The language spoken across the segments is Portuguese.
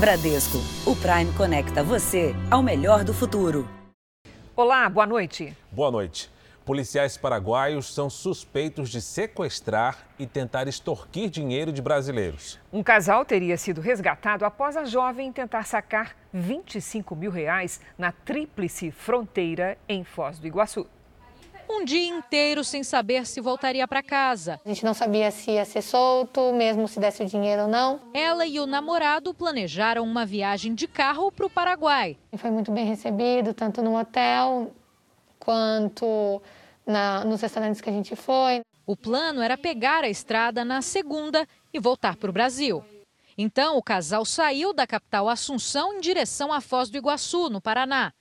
Bradesco, o Prime conecta você ao melhor do futuro. Olá, boa noite. Boa noite. Policiais paraguaios são suspeitos de sequestrar e tentar extorquir dinheiro de brasileiros. Um casal teria sido resgatado após a jovem tentar sacar 25 mil reais na tríplice fronteira em Foz do Iguaçu um dia inteiro sem saber se voltaria para casa. A gente não sabia se ia ser solto, mesmo se desse o dinheiro ou não. Ela e o namorado planejaram uma viagem de carro para o Paraguai. Foi muito bem recebido, tanto no hotel quanto na, nos restaurantes que a gente foi. O plano era pegar a estrada na segunda e voltar para o Brasil. Então, o casal saiu da capital Assunção em direção à Foz do Iguaçu, no Paraná.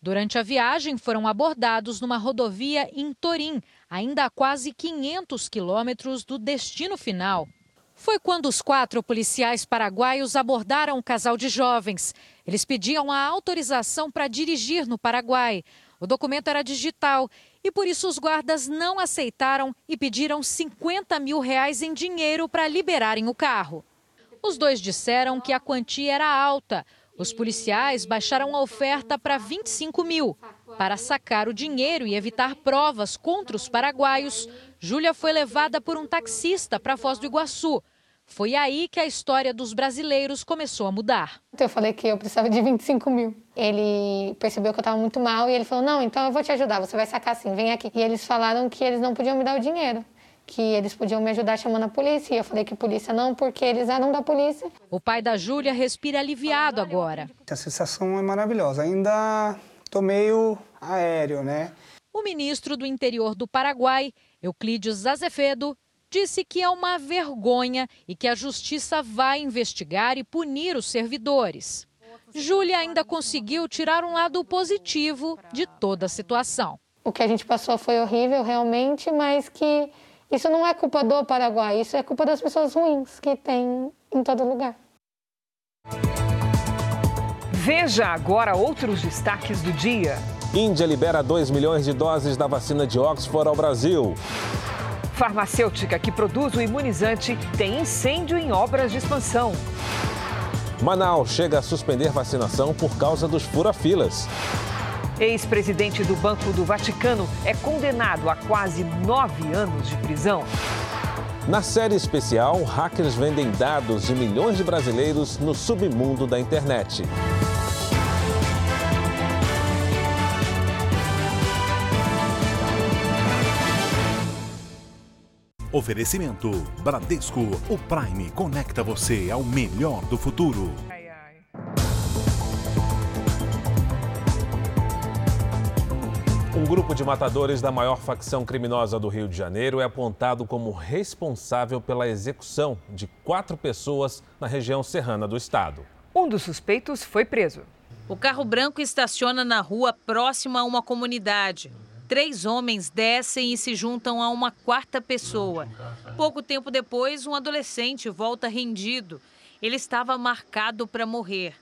Durante a viagem, foram abordados numa rodovia em Torim, ainda a quase 500 quilômetros do destino final. Foi quando os quatro policiais paraguaios abordaram o um casal de jovens. Eles pediam a autorização para dirigir no Paraguai. O documento era digital e por isso os guardas não aceitaram e pediram 50 mil reais em dinheiro para liberarem o carro. Os dois disseram que a quantia era alta, os policiais baixaram a oferta para 25 mil. Para sacar o dinheiro e evitar provas contra os paraguaios, Júlia foi levada por um taxista para Foz do Iguaçu. Foi aí que a história dos brasileiros começou a mudar. Eu falei que eu precisava de 25 mil. Ele percebeu que eu estava muito mal e ele falou: Não, então eu vou te ajudar, você vai sacar assim, vem aqui. E eles falaram que eles não podiam me dar o dinheiro que eles podiam me ajudar chamando a polícia. E eu falei que polícia não, porque eles eram da polícia. O pai da Júlia respira aliviado agora. A sensação é maravilhosa. Ainda tô meio aéreo, né? O ministro do interior do Paraguai, Euclides Azevedo, disse que é uma vergonha e que a justiça vai investigar e punir os servidores. Júlia ainda conseguiu tirar um lado positivo de toda a situação. O que a gente passou foi horrível, realmente, mas que isso não é culpa do Paraguai, isso é culpa das pessoas ruins que tem em todo lugar. Veja agora outros destaques do dia. Índia libera 2 milhões de doses da vacina de Oxford ao Brasil. Farmacêutica que produz o imunizante tem incêndio em obras de expansão. Manaus chega a suspender vacinação por causa dos fura-filas. Ex-presidente do Banco do Vaticano é condenado a quase nove anos de prisão. Na série especial, hackers vendem dados de milhões de brasileiros no submundo da internet. Oferecimento Bradesco, o Prime conecta você ao melhor do futuro. Um grupo de matadores da maior facção criminosa do Rio de Janeiro é apontado como responsável pela execução de quatro pessoas na região serrana do estado. Um dos suspeitos foi preso. O carro branco estaciona na rua próxima a uma comunidade. Três homens descem e se juntam a uma quarta pessoa. Pouco tempo depois, um adolescente volta rendido. Ele estava marcado para morrer.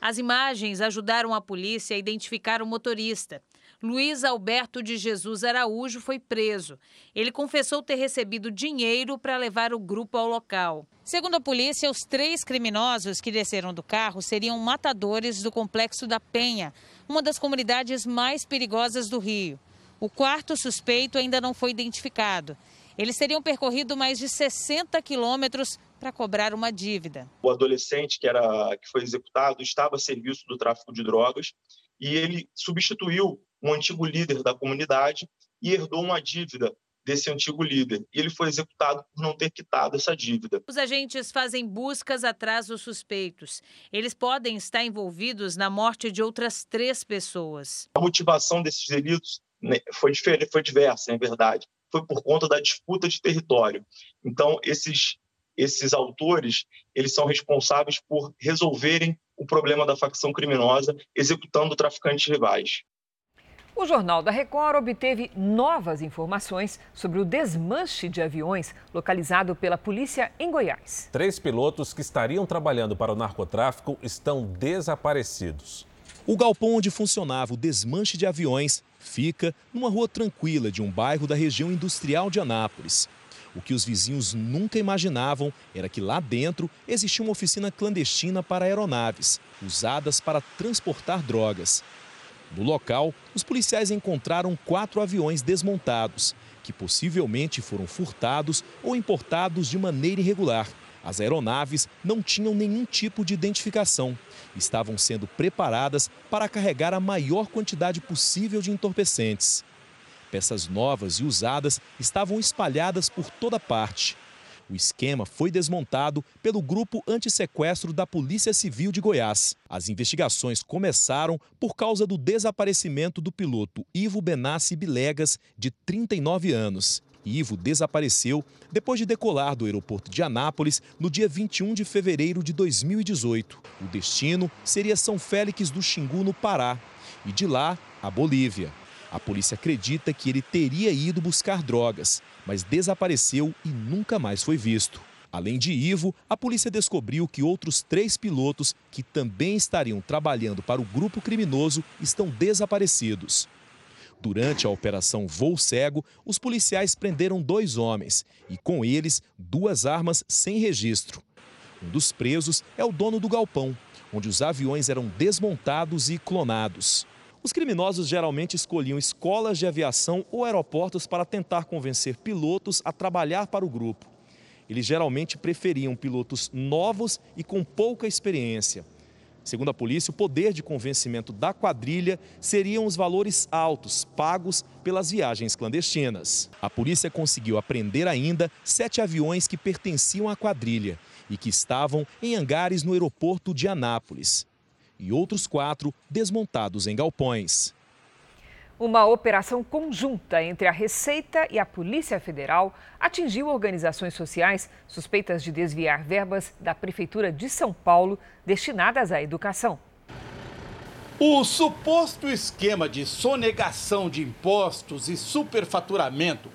As imagens ajudaram a polícia a identificar o motorista. Luiz Alberto de Jesus Araújo foi preso. Ele confessou ter recebido dinheiro para levar o grupo ao local. Segundo a polícia, os três criminosos que desceram do carro seriam matadores do Complexo da Penha, uma das comunidades mais perigosas do Rio. O quarto suspeito ainda não foi identificado. Eles teriam percorrido mais de 60 quilômetros para cobrar uma dívida. O adolescente que, era, que foi executado estava a serviço do tráfico de drogas e ele substituiu um antigo líder da comunidade e herdou uma dívida desse antigo líder. E ele foi executado por não ter quitado essa dívida. Os agentes fazem buscas atrás dos suspeitos. Eles podem estar envolvidos na morte de outras três pessoas. A motivação desses delitos né, foi, diferente, foi diversa, é verdade. Foi por conta da disputa de território. Então, esses, esses autores eles são responsáveis por resolverem o problema da facção criminosa, executando traficantes rivais. O Jornal da Record obteve novas informações sobre o desmanche de aviões localizado pela polícia em Goiás. Três pilotos que estariam trabalhando para o narcotráfico estão desaparecidos. O galpão onde funcionava o desmanche de aviões fica numa rua tranquila de um bairro da região industrial de Anápolis. O que os vizinhos nunca imaginavam era que lá dentro existia uma oficina clandestina para aeronaves, usadas para transportar drogas. No local, os policiais encontraram quatro aviões desmontados, que possivelmente foram furtados ou importados de maneira irregular. As aeronaves não tinham nenhum tipo de identificação. Estavam sendo preparadas para carregar a maior quantidade possível de entorpecentes. Peças novas e usadas estavam espalhadas por toda parte. O esquema foi desmontado pelo Grupo Antissequestro da Polícia Civil de Goiás. As investigações começaram por causa do desaparecimento do piloto Ivo Benassi Bilegas, de 39 anos. Ivo desapareceu depois de decolar do aeroporto de Anápolis no dia 21 de fevereiro de 2018. O destino seria São Félix do Xingu, no Pará, e de lá a Bolívia. A polícia acredita que ele teria ido buscar drogas, mas desapareceu e nunca mais foi visto. Além de Ivo, a polícia descobriu que outros três pilotos que também estariam trabalhando para o grupo criminoso estão desaparecidos. Durante a operação Voo Cego, os policiais prenderam dois homens e, com eles, duas armas sem registro. Um dos presos é o dono do galpão, onde os aviões eram desmontados e clonados. Os criminosos geralmente escolhiam escolas de aviação ou aeroportos para tentar convencer pilotos a trabalhar para o grupo. Eles geralmente preferiam pilotos novos e com pouca experiência. Segundo a polícia, o poder de convencimento da quadrilha seriam os valores altos pagos pelas viagens clandestinas. A polícia conseguiu apreender ainda sete aviões que pertenciam à quadrilha e que estavam em hangares no aeroporto de Anápolis e outros quatro desmontados em galpões. Uma operação conjunta entre a Receita e a Polícia Federal atingiu organizações sociais suspeitas de desviar verbas da Prefeitura de São Paulo destinadas à educação. O suposto esquema de sonegação de impostos e superfaturamento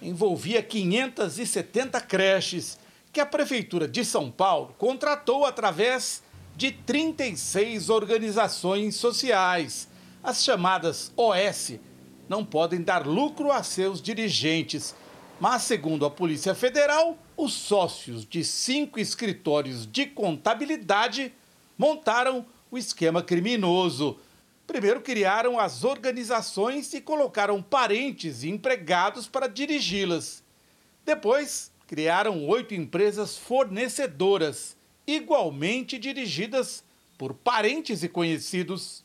envolvia 570 creches que a Prefeitura de São Paulo contratou através de 36 organizações sociais. As chamadas OS não podem dar lucro a seus dirigentes, mas, segundo a Polícia Federal, os sócios de cinco escritórios de contabilidade montaram o esquema criminoso. Primeiro criaram as organizações e colocaram parentes e empregados para dirigi-las. Depois, criaram oito empresas fornecedoras igualmente dirigidas por parentes e conhecidos.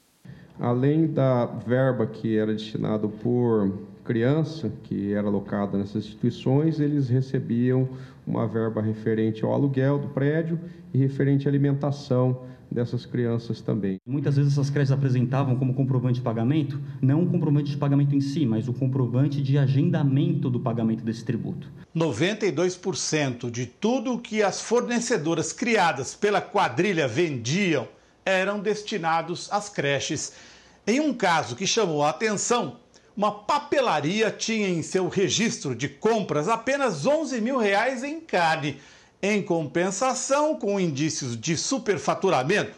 Além da verba que era destinada por criança, que era alocada nessas instituições, eles recebiam uma verba referente ao aluguel do prédio e referente à alimentação dessas crianças também. Muitas vezes essas creches apresentavam como comprovante de pagamento, não o comprovante de pagamento em si, mas o comprovante de agendamento do pagamento desse tributo. 92% de tudo que as fornecedoras criadas pela quadrilha vendiam eram destinados às creches. Em um caso que chamou a atenção, uma papelaria tinha em seu registro de compras apenas 11 mil reais em carne em compensação, com indícios de superfaturamento,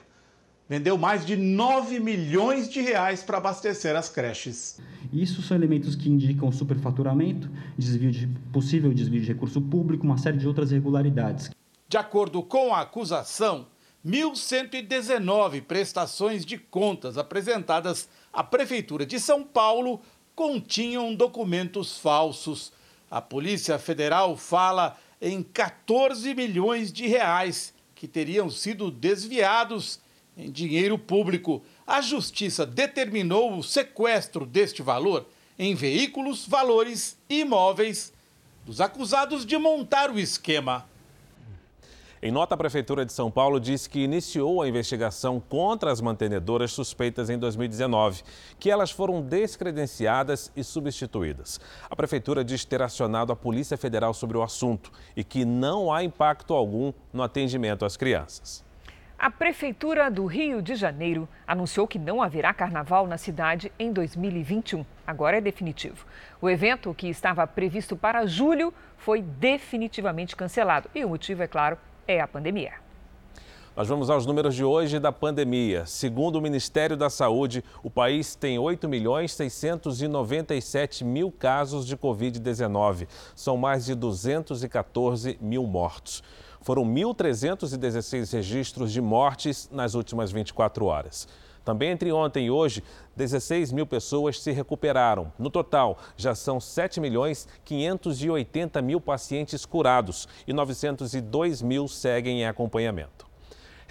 vendeu mais de 9 milhões de reais para abastecer as creches. Isso são elementos que indicam superfaturamento, desvio de, possível desvio de recurso público, uma série de outras irregularidades. De acordo com a acusação, 1.119 prestações de contas apresentadas à Prefeitura de São Paulo continham documentos falsos. A Polícia Federal fala em 14 milhões de reais que teriam sido desviados em dinheiro público. A justiça determinou o sequestro deste valor em veículos, valores e imóveis dos acusados de montar o esquema. Em nota, a Prefeitura de São Paulo disse que iniciou a investigação contra as mantenedoras suspeitas em 2019, que elas foram descredenciadas e substituídas. A Prefeitura diz ter acionado a Polícia Federal sobre o assunto e que não há impacto algum no atendimento às crianças. A Prefeitura do Rio de Janeiro anunciou que não haverá carnaval na cidade em 2021. Agora é definitivo. O evento, que estava previsto para julho, foi definitivamente cancelado. E o motivo, é claro, é a pandemia. Nós vamos aos números de hoje da pandemia. Segundo o Ministério da Saúde, o país tem 8 milhões 697 mil casos de Covid-19. São mais de 214 mil mortos. Foram 1.316 registros de mortes nas últimas 24 horas. Também entre ontem e hoje, 16 mil pessoas se recuperaram. No total, já são 7 milhões 580 mil pacientes curados e 902 mil seguem em acompanhamento.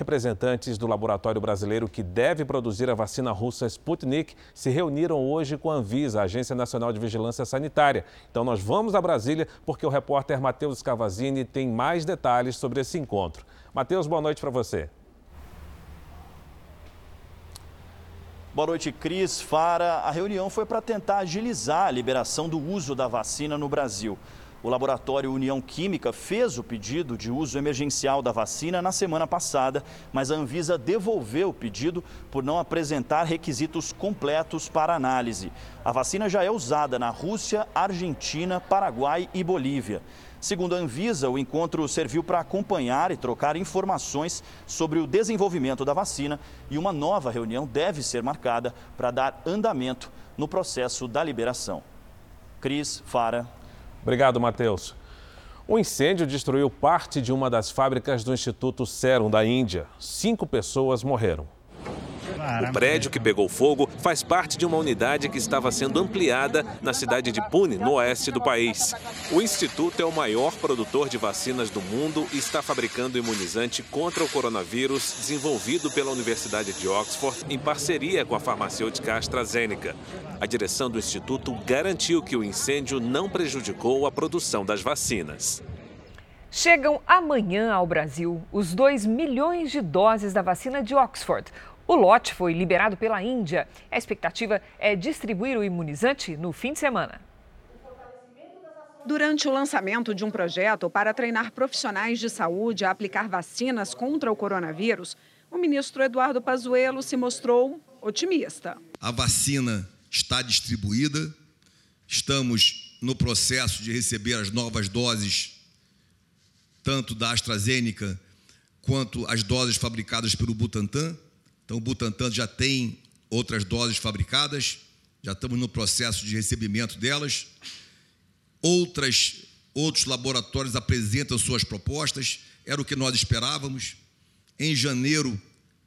Representantes do laboratório brasileiro que deve produzir a vacina russa Sputnik se reuniram hoje com a Anvisa, a Agência Nacional de Vigilância Sanitária. Então nós vamos a Brasília porque o repórter Matheus Cavazini tem mais detalhes sobre esse encontro. Matheus, boa noite para você. Boa noite, Cris. Fara. A reunião foi para tentar agilizar a liberação do uso da vacina no Brasil. O laboratório União Química fez o pedido de uso emergencial da vacina na semana passada, mas a Anvisa devolveu o pedido por não apresentar requisitos completos para análise. A vacina já é usada na Rússia, Argentina, Paraguai e Bolívia. Segundo a Anvisa, o encontro serviu para acompanhar e trocar informações sobre o desenvolvimento da vacina e uma nova reunião deve ser marcada para dar andamento no processo da liberação. Cris, Fara, Obrigado, Matheus. O incêndio destruiu parte de uma das fábricas do Instituto Serum da Índia. Cinco pessoas morreram. O prédio que pegou fogo faz parte de uma unidade que estava sendo ampliada na cidade de Pune, no oeste do país. O instituto é o maior produtor de vacinas do mundo e está fabricando imunizante contra o coronavírus desenvolvido pela Universidade de Oxford em parceria com a farmacêutica AstraZeneca. A direção do instituto garantiu que o incêndio não prejudicou a produção das vacinas. Chegam amanhã ao Brasil os 2 milhões de doses da vacina de Oxford. O lote foi liberado pela Índia. A expectativa é distribuir o imunizante no fim de semana. Durante o lançamento de um projeto para treinar profissionais de saúde a aplicar vacinas contra o coronavírus, o ministro Eduardo Pazuello se mostrou otimista. A vacina está distribuída, estamos no processo de receber as novas doses, tanto da AstraZeneca quanto as doses fabricadas pelo Butantan. Então, o Butantan já tem outras doses fabricadas, já estamos no processo de recebimento delas. Outras, outros laboratórios apresentam suas propostas, era o que nós esperávamos. Em janeiro,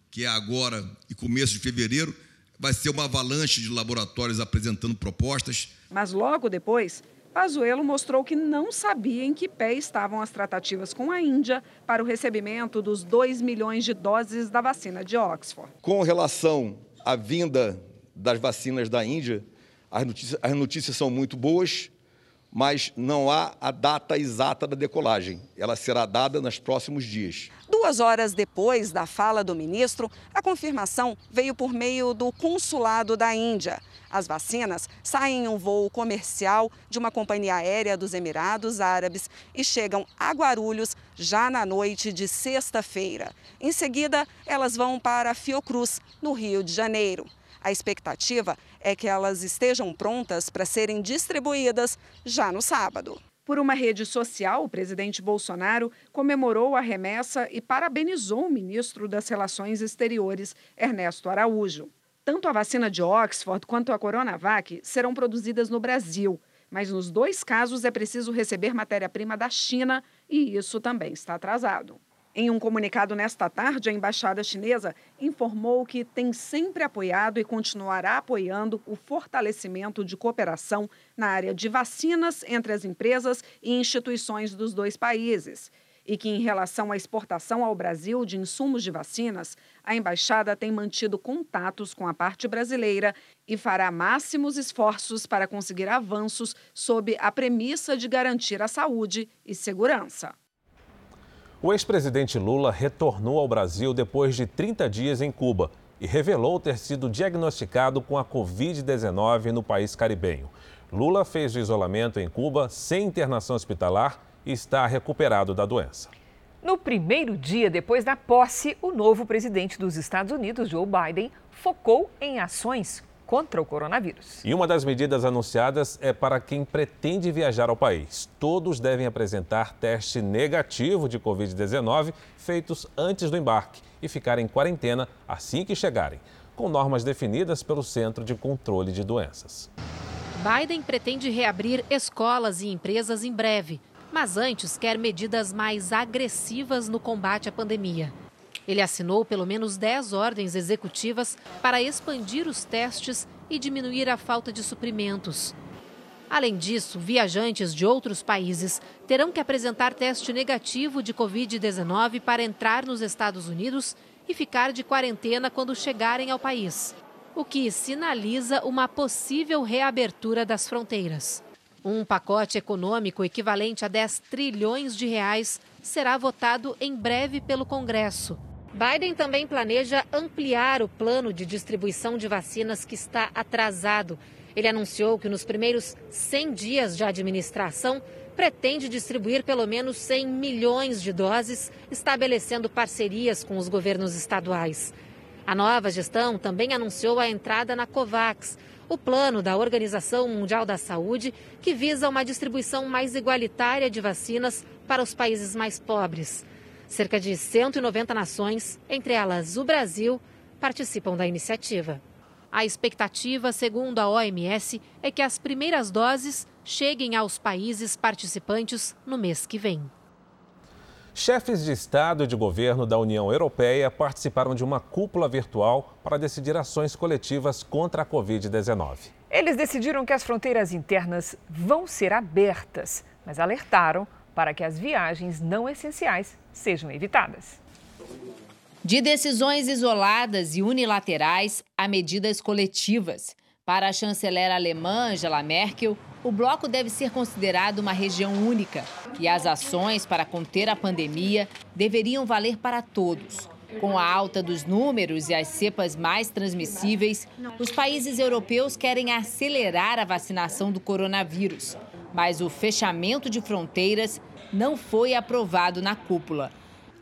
que é agora, e começo de fevereiro, vai ser uma avalanche de laboratórios apresentando propostas. Mas logo depois, Pazuello mostrou que não sabia em que pé estavam as tratativas com a Índia para o recebimento dos 2 milhões de doses da vacina de Oxford. Com relação à vinda das vacinas da Índia, as notícias, as notícias são muito boas, mas não há a data exata da decolagem. Ela será dada nos próximos dias. Duas horas depois da fala do ministro, a confirmação veio por meio do consulado da Índia. As vacinas saem em um voo comercial de uma companhia aérea dos Emirados Árabes e chegam a Guarulhos já na noite de sexta-feira. Em seguida, elas vão para Fiocruz, no Rio de Janeiro. A expectativa é que elas estejam prontas para serem distribuídas já no sábado. Por uma rede social, o presidente Bolsonaro comemorou a remessa e parabenizou o ministro das Relações Exteriores, Ernesto Araújo. Tanto a vacina de Oxford quanto a Coronavac serão produzidas no Brasil, mas nos dois casos é preciso receber matéria-prima da China e isso também está atrasado. Em um comunicado nesta tarde, a embaixada chinesa informou que tem sempre apoiado e continuará apoiando o fortalecimento de cooperação na área de vacinas entre as empresas e instituições dos dois países. E que, em relação à exportação ao Brasil de insumos de vacinas, a embaixada tem mantido contatos com a parte brasileira e fará máximos esforços para conseguir avanços sob a premissa de garantir a saúde e segurança. O ex-presidente Lula retornou ao Brasil depois de 30 dias em Cuba e revelou ter sido diagnosticado com a Covid-19 no país caribenho. Lula fez o isolamento em Cuba sem internação hospitalar e está recuperado da doença. No primeiro dia depois da posse, o novo presidente dos Estados Unidos, Joe Biden, focou em ações contra o coronavírus. E uma das medidas anunciadas é para quem pretende viajar ao país. Todos devem apresentar teste negativo de Covid-19 feitos antes do embarque e ficar em quarentena assim que chegarem, com normas definidas pelo Centro de Controle de Doenças. Biden pretende reabrir escolas e empresas em breve, mas antes quer medidas mais agressivas no combate à pandemia. Ele assinou pelo menos 10 ordens executivas para expandir os testes e diminuir a falta de suprimentos. Além disso, viajantes de outros países terão que apresentar teste negativo de Covid-19 para entrar nos Estados Unidos e ficar de quarentena quando chegarem ao país o que sinaliza uma possível reabertura das fronteiras. Um pacote econômico equivalente a 10 trilhões de reais será votado em breve pelo Congresso. Biden também planeja ampliar o plano de distribuição de vacinas que está atrasado. Ele anunciou que nos primeiros 100 dias de administração pretende distribuir pelo menos 100 milhões de doses, estabelecendo parcerias com os governos estaduais. A nova gestão também anunciou a entrada na COVAX, o plano da Organização Mundial da Saúde que visa uma distribuição mais igualitária de vacinas para os países mais pobres. Cerca de 190 nações, entre elas o Brasil, participam da iniciativa. A expectativa, segundo a OMS, é que as primeiras doses cheguem aos países participantes no mês que vem. Chefes de Estado e de governo da União Europeia participaram de uma cúpula virtual para decidir ações coletivas contra a Covid-19. Eles decidiram que as fronteiras internas vão ser abertas, mas alertaram para que as viagens não essenciais sejam evitadas. De decisões isoladas e unilaterais a medidas coletivas. Para a chanceler alemã Angela Merkel, o bloco deve ser considerado uma região única e as ações para conter a pandemia deveriam valer para todos. Com a alta dos números e as cepas mais transmissíveis, os países europeus querem acelerar a vacinação do coronavírus. Mas o fechamento de fronteiras não foi aprovado na cúpula.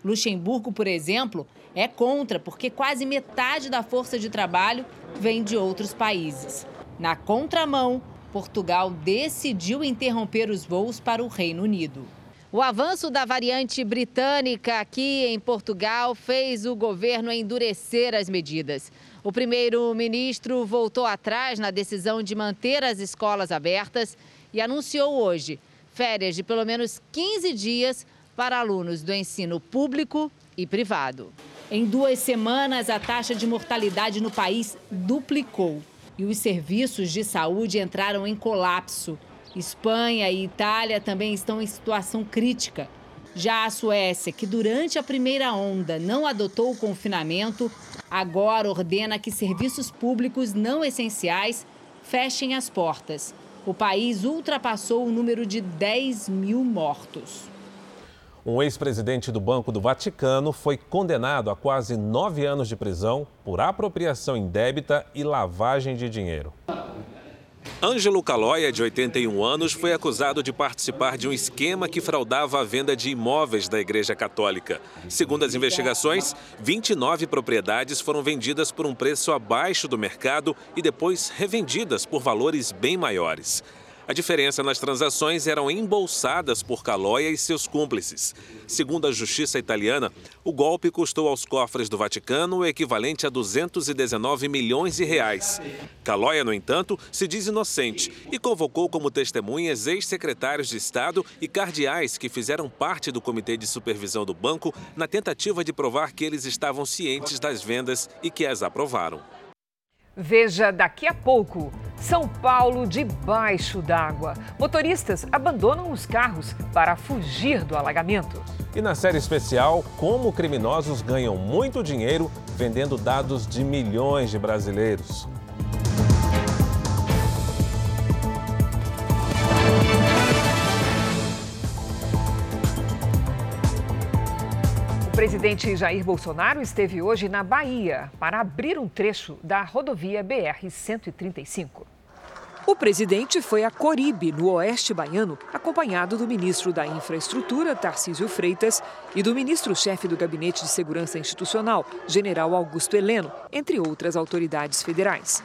Luxemburgo, por exemplo, é contra, porque quase metade da força de trabalho vem de outros países. Na contramão, Portugal decidiu interromper os voos para o Reino Unido. O avanço da variante britânica aqui em Portugal fez o governo endurecer as medidas. O primeiro-ministro voltou atrás na decisão de manter as escolas abertas e anunciou hoje férias de pelo menos 15 dias para alunos do ensino público e privado. Em duas semanas, a taxa de mortalidade no país duplicou e os serviços de saúde entraram em colapso. Espanha e Itália também estão em situação crítica. Já a Suécia, que durante a primeira onda não adotou o confinamento, agora ordena que serviços públicos não essenciais fechem as portas. O país ultrapassou o número de 10 mil mortos. Um ex-presidente do Banco do Vaticano foi condenado a quase nove anos de prisão por apropriação indébita e lavagem de dinheiro. Ângelo Calóia, de 81 anos, foi acusado de participar de um esquema que fraudava a venda de imóveis da Igreja Católica. Segundo as investigações, 29 propriedades foram vendidas por um preço abaixo do mercado e depois revendidas por valores bem maiores. A diferença nas transações eram embolsadas por Calóia e seus cúmplices. Segundo a justiça italiana, o golpe custou aos cofres do Vaticano o equivalente a 219 milhões de reais. Calóia, no entanto, se diz inocente e convocou como testemunhas ex-secretários de Estado e cardeais que fizeram parte do comitê de supervisão do banco na tentativa de provar que eles estavam cientes das vendas e que as aprovaram. Veja daqui a pouco. São Paulo debaixo d'água. Motoristas abandonam os carros para fugir do alagamento. E na série especial, como criminosos ganham muito dinheiro vendendo dados de milhões de brasileiros. Presidente Jair Bolsonaro esteve hoje na Bahia para abrir um trecho da rodovia BR-135. O presidente foi a Coribe, no oeste baiano, acompanhado do ministro da Infraestrutura, Tarcísio Freitas, e do ministro-chefe do Gabinete de Segurança Institucional, general Augusto Heleno, entre outras autoridades federais.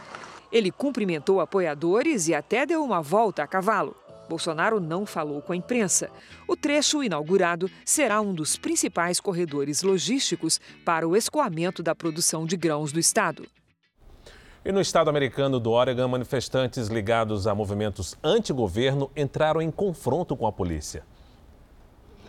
Ele cumprimentou apoiadores e até deu uma volta a cavalo. Bolsonaro não falou com a imprensa. O trecho inaugurado será um dos principais corredores logísticos para o escoamento da produção de grãos do estado. E no estado americano do Oregon, manifestantes ligados a movimentos anti-governo entraram em confronto com a polícia.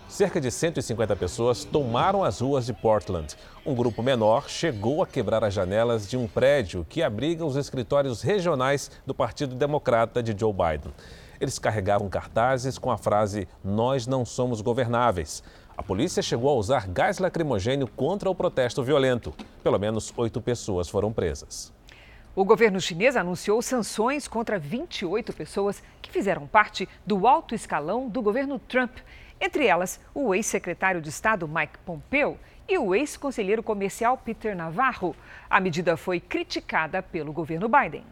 Cerca de 150 pessoas tomaram as ruas de Portland. Um grupo menor chegou a quebrar as janelas de um prédio que abriga os escritórios regionais do Partido Democrata de Joe Biden. Eles carregavam cartazes com a frase: Nós não somos governáveis. A polícia chegou a usar gás lacrimogênio contra o protesto violento. Pelo menos oito pessoas foram presas. O governo chinês anunciou sanções contra 28 pessoas que fizeram parte do alto escalão do governo Trump. Entre elas, o ex-secretário de Estado Mike Pompeo e o ex-conselheiro comercial Peter Navarro. A medida foi criticada pelo governo Biden.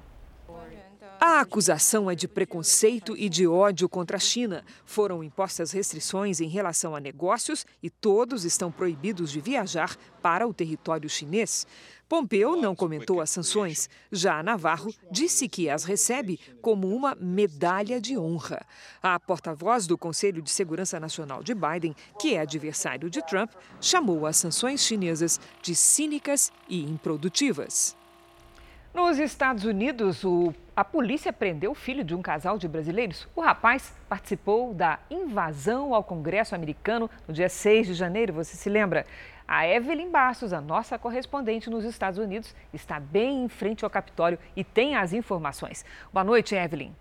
A acusação é de preconceito e de ódio contra a China. Foram impostas restrições em relação a negócios e todos estão proibidos de viajar para o território chinês. Pompeu não comentou as sanções. Já Navarro disse que as recebe como uma medalha de honra. A porta-voz do Conselho de Segurança Nacional de Biden, que é adversário de Trump, chamou as sanções chinesas de cínicas e improdutivas. Nos Estados Unidos, o, a polícia prendeu o filho de um casal de brasileiros. O rapaz participou da invasão ao Congresso americano no dia 6 de janeiro, você se lembra? A Evelyn Bastos, a nossa correspondente nos Estados Unidos, está bem em frente ao Capitólio e tem as informações. Boa noite, Evelyn.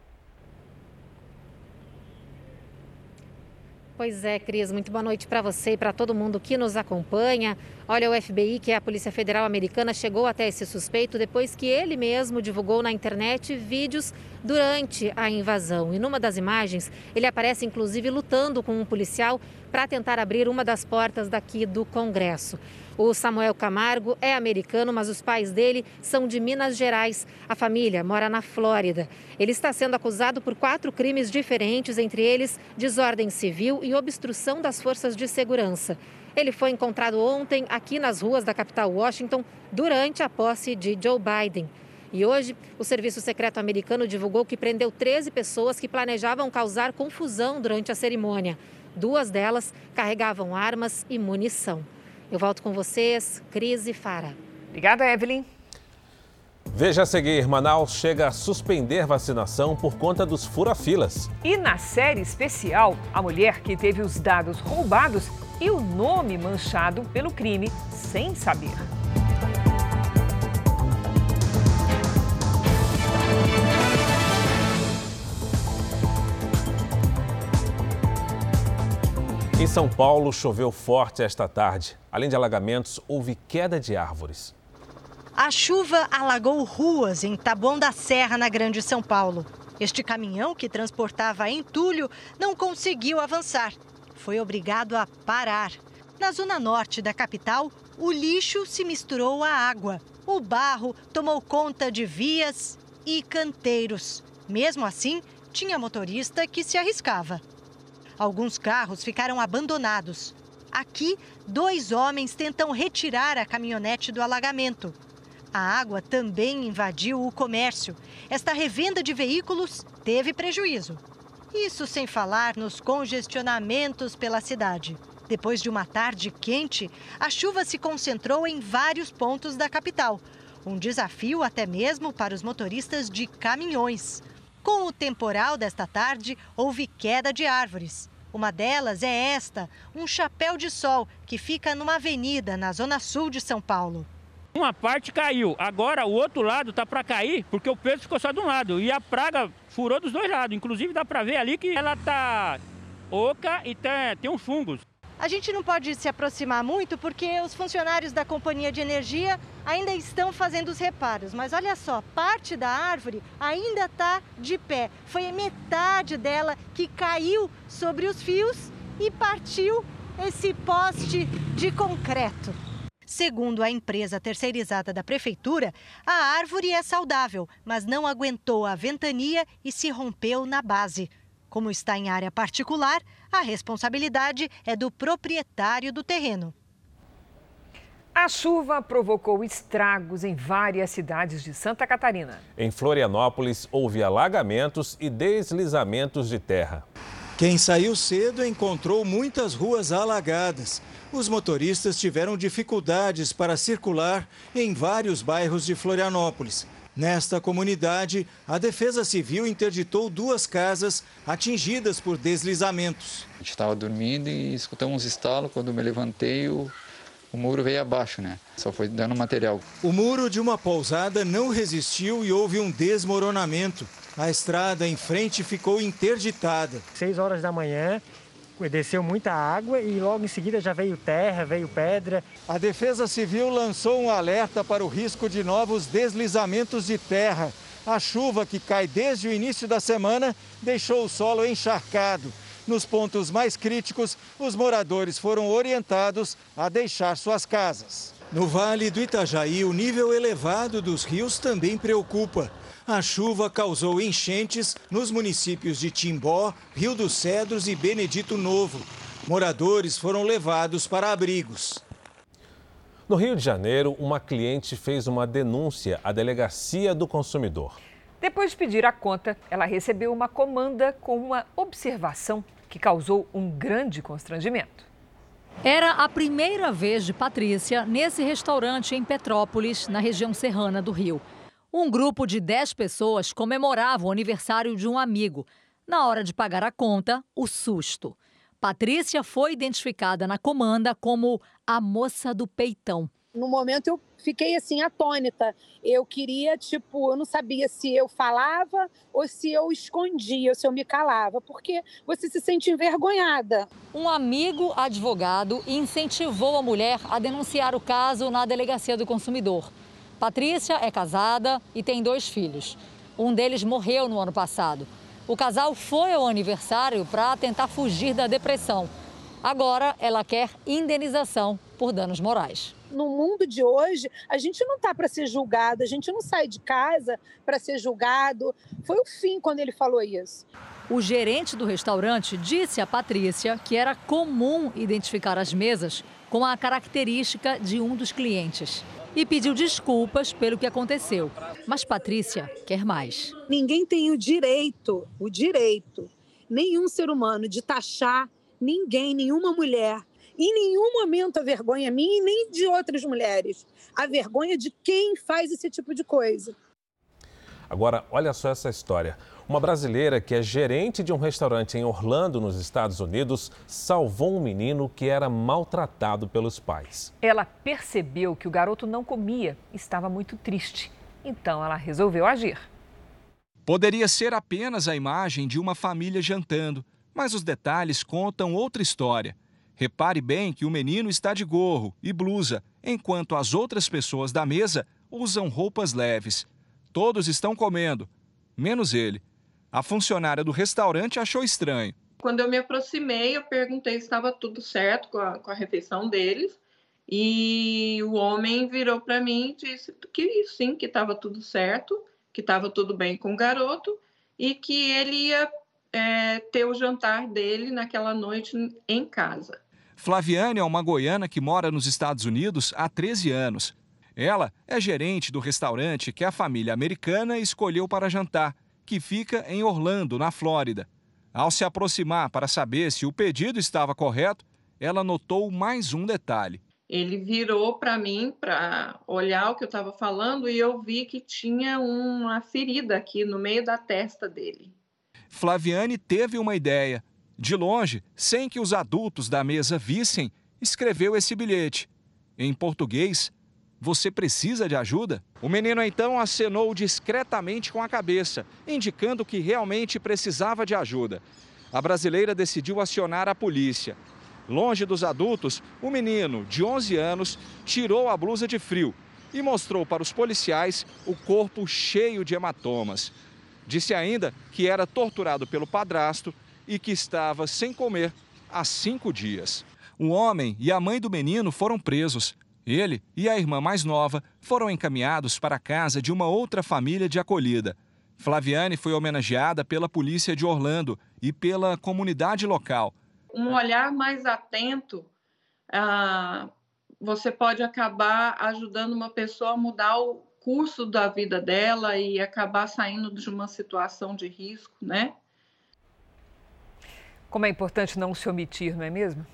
Pois é, Cris, muito boa noite para você e para todo mundo que nos acompanha. Olha, o FBI, que é a Polícia Federal Americana, chegou até esse suspeito depois que ele mesmo divulgou na internet vídeos durante a invasão. E numa das imagens, ele aparece inclusive lutando com um policial para tentar abrir uma das portas daqui do Congresso. O Samuel Camargo é americano, mas os pais dele são de Minas Gerais. A família mora na Flórida. Ele está sendo acusado por quatro crimes diferentes, entre eles desordem civil e obstrução das forças de segurança. Ele foi encontrado ontem aqui nas ruas da capital Washington durante a posse de Joe Biden. E hoje, o Serviço Secreto Americano divulgou que prendeu 13 pessoas que planejavam causar confusão durante a cerimônia. Duas delas carregavam armas e munição. Eu volto com vocês, Cris e Fara. Obrigada, Evelyn. Veja a seguir, Manaus chega a suspender vacinação por conta dos furafilas. E na série especial, a mulher que teve os dados roubados e o nome manchado pelo crime sem saber. Em São Paulo, choveu forte esta tarde. Além de alagamentos, houve queda de árvores. A chuva alagou ruas em Taboão da Serra, na Grande São Paulo. Este caminhão que transportava entulho não conseguiu avançar. Foi obrigado a parar. Na zona norte da capital, o lixo se misturou à água. O barro tomou conta de vias e canteiros. Mesmo assim, tinha motorista que se arriscava. Alguns carros ficaram abandonados. Aqui, dois homens tentam retirar a caminhonete do alagamento. A água também invadiu o comércio. Esta revenda de veículos teve prejuízo. Isso sem falar nos congestionamentos pela cidade. Depois de uma tarde quente, a chuva se concentrou em vários pontos da capital. Um desafio até mesmo para os motoristas de caminhões. Com o temporal desta tarde, houve queda de árvores. Uma delas é esta, um chapéu de sol que fica numa avenida na zona sul de São Paulo. Uma parte caiu, agora o outro lado está para cair porque o peso ficou só de um lado e a praga furou dos dois lados. Inclusive dá para ver ali que ela está oca e tem, tem uns fungos. A gente não pode se aproximar muito porque os funcionários da companhia de energia ainda estão fazendo os reparos. Mas olha só, parte da árvore ainda está de pé. Foi metade dela que caiu sobre os fios e partiu esse poste de concreto. Segundo a empresa terceirizada da prefeitura, a árvore é saudável, mas não aguentou a ventania e se rompeu na base. Como está em área particular, a responsabilidade é do proprietário do terreno. A chuva provocou estragos em várias cidades de Santa Catarina. Em Florianópolis, houve alagamentos e deslizamentos de terra. Quem saiu cedo encontrou muitas ruas alagadas. Os motoristas tiveram dificuldades para circular em vários bairros de Florianópolis. Nesta comunidade, a Defesa Civil interditou duas casas atingidas por deslizamentos. A gente estava dormindo e escutamos um estalo. Quando me levantei, o muro veio abaixo, né? Só foi dando material. O muro de uma pousada não resistiu e houve um desmoronamento. A estrada em frente ficou interditada. Seis horas da manhã, desceu muita água e logo em seguida já veio terra, veio pedra. A Defesa Civil lançou um alerta para o risco de novos deslizamentos de terra. A chuva que cai desde o início da semana deixou o solo encharcado. Nos pontos mais críticos, os moradores foram orientados a deixar suas casas. No Vale do Itajaí, o nível elevado dos rios também preocupa. A chuva causou enchentes nos municípios de Timbó, Rio dos Cedros e Benedito Novo. Moradores foram levados para abrigos. No Rio de Janeiro, uma cliente fez uma denúncia à Delegacia do Consumidor. Depois de pedir a conta, ela recebeu uma comanda com uma observação que causou um grande constrangimento. Era a primeira vez de Patrícia nesse restaurante em Petrópolis, na região serrana do Rio. Um grupo de 10 pessoas comemorava o aniversário de um amigo. Na hora de pagar a conta, o susto. Patrícia foi identificada na comanda como a moça do peitão. No momento eu fiquei assim atônita. Eu queria, tipo, eu não sabia se eu falava ou se eu escondia, ou se eu me calava, porque você se sente envergonhada. Um amigo advogado incentivou a mulher a denunciar o caso na delegacia do consumidor. Patrícia é casada e tem dois filhos. Um deles morreu no ano passado. O casal foi ao aniversário para tentar fugir da depressão. Agora ela quer indenização por danos morais. No mundo de hoje, a gente não está para ser julgado, a gente não sai de casa para ser julgado. Foi o fim quando ele falou isso. O gerente do restaurante disse a Patrícia que era comum identificar as mesas com a característica de um dos clientes e pediu desculpas pelo que aconteceu. Mas Patrícia quer mais. Ninguém tem o direito, o direito, nenhum ser humano, de taxar ninguém, nenhuma mulher. Em nenhum momento a vergonha minha e nem de outras mulheres. A vergonha de quem faz esse tipo de coisa. Agora, olha só essa história. Uma brasileira que é gerente de um restaurante em Orlando, nos Estados Unidos, salvou um menino que era maltratado pelos pais. Ela percebeu que o garoto não comia, estava muito triste. Então ela resolveu agir. Poderia ser apenas a imagem de uma família jantando, mas os detalhes contam outra história. Repare bem que o menino está de gorro e blusa, enquanto as outras pessoas da mesa usam roupas leves. Todos estão comendo, menos ele. A funcionária do restaurante achou estranho. Quando eu me aproximei, eu perguntei se estava tudo certo com a, com a refeição deles. E o homem virou para mim e disse que sim, que estava tudo certo, que estava tudo bem com o garoto e que ele ia é, ter o jantar dele naquela noite em casa. Flaviane é uma goiana que mora nos Estados Unidos há 13 anos. Ela é gerente do restaurante que a família americana escolheu para jantar que fica em Orlando, na Flórida. Ao se aproximar para saber se o pedido estava correto, ela notou mais um detalhe. Ele virou para mim para olhar o que eu estava falando e eu vi que tinha uma ferida aqui no meio da testa dele. Flaviane teve uma ideia. De longe, sem que os adultos da mesa vissem, escreveu esse bilhete. Em português, você precisa de ajuda? O menino então acenou discretamente com a cabeça, indicando que realmente precisava de ajuda. A brasileira decidiu acionar a polícia. Longe dos adultos, o menino, de 11 anos, tirou a blusa de frio e mostrou para os policiais o corpo cheio de hematomas. Disse ainda que era torturado pelo padrasto e que estava sem comer há cinco dias. O homem e a mãe do menino foram presos. Ele e a irmã mais nova foram encaminhados para a casa de uma outra família de acolhida. Flaviane foi homenageada pela polícia de Orlando e pela comunidade local. Um olhar mais atento ah, você pode acabar ajudando uma pessoa a mudar o curso da vida dela e acabar saindo de uma situação de risco, né? Como é importante não se omitir, não é mesmo?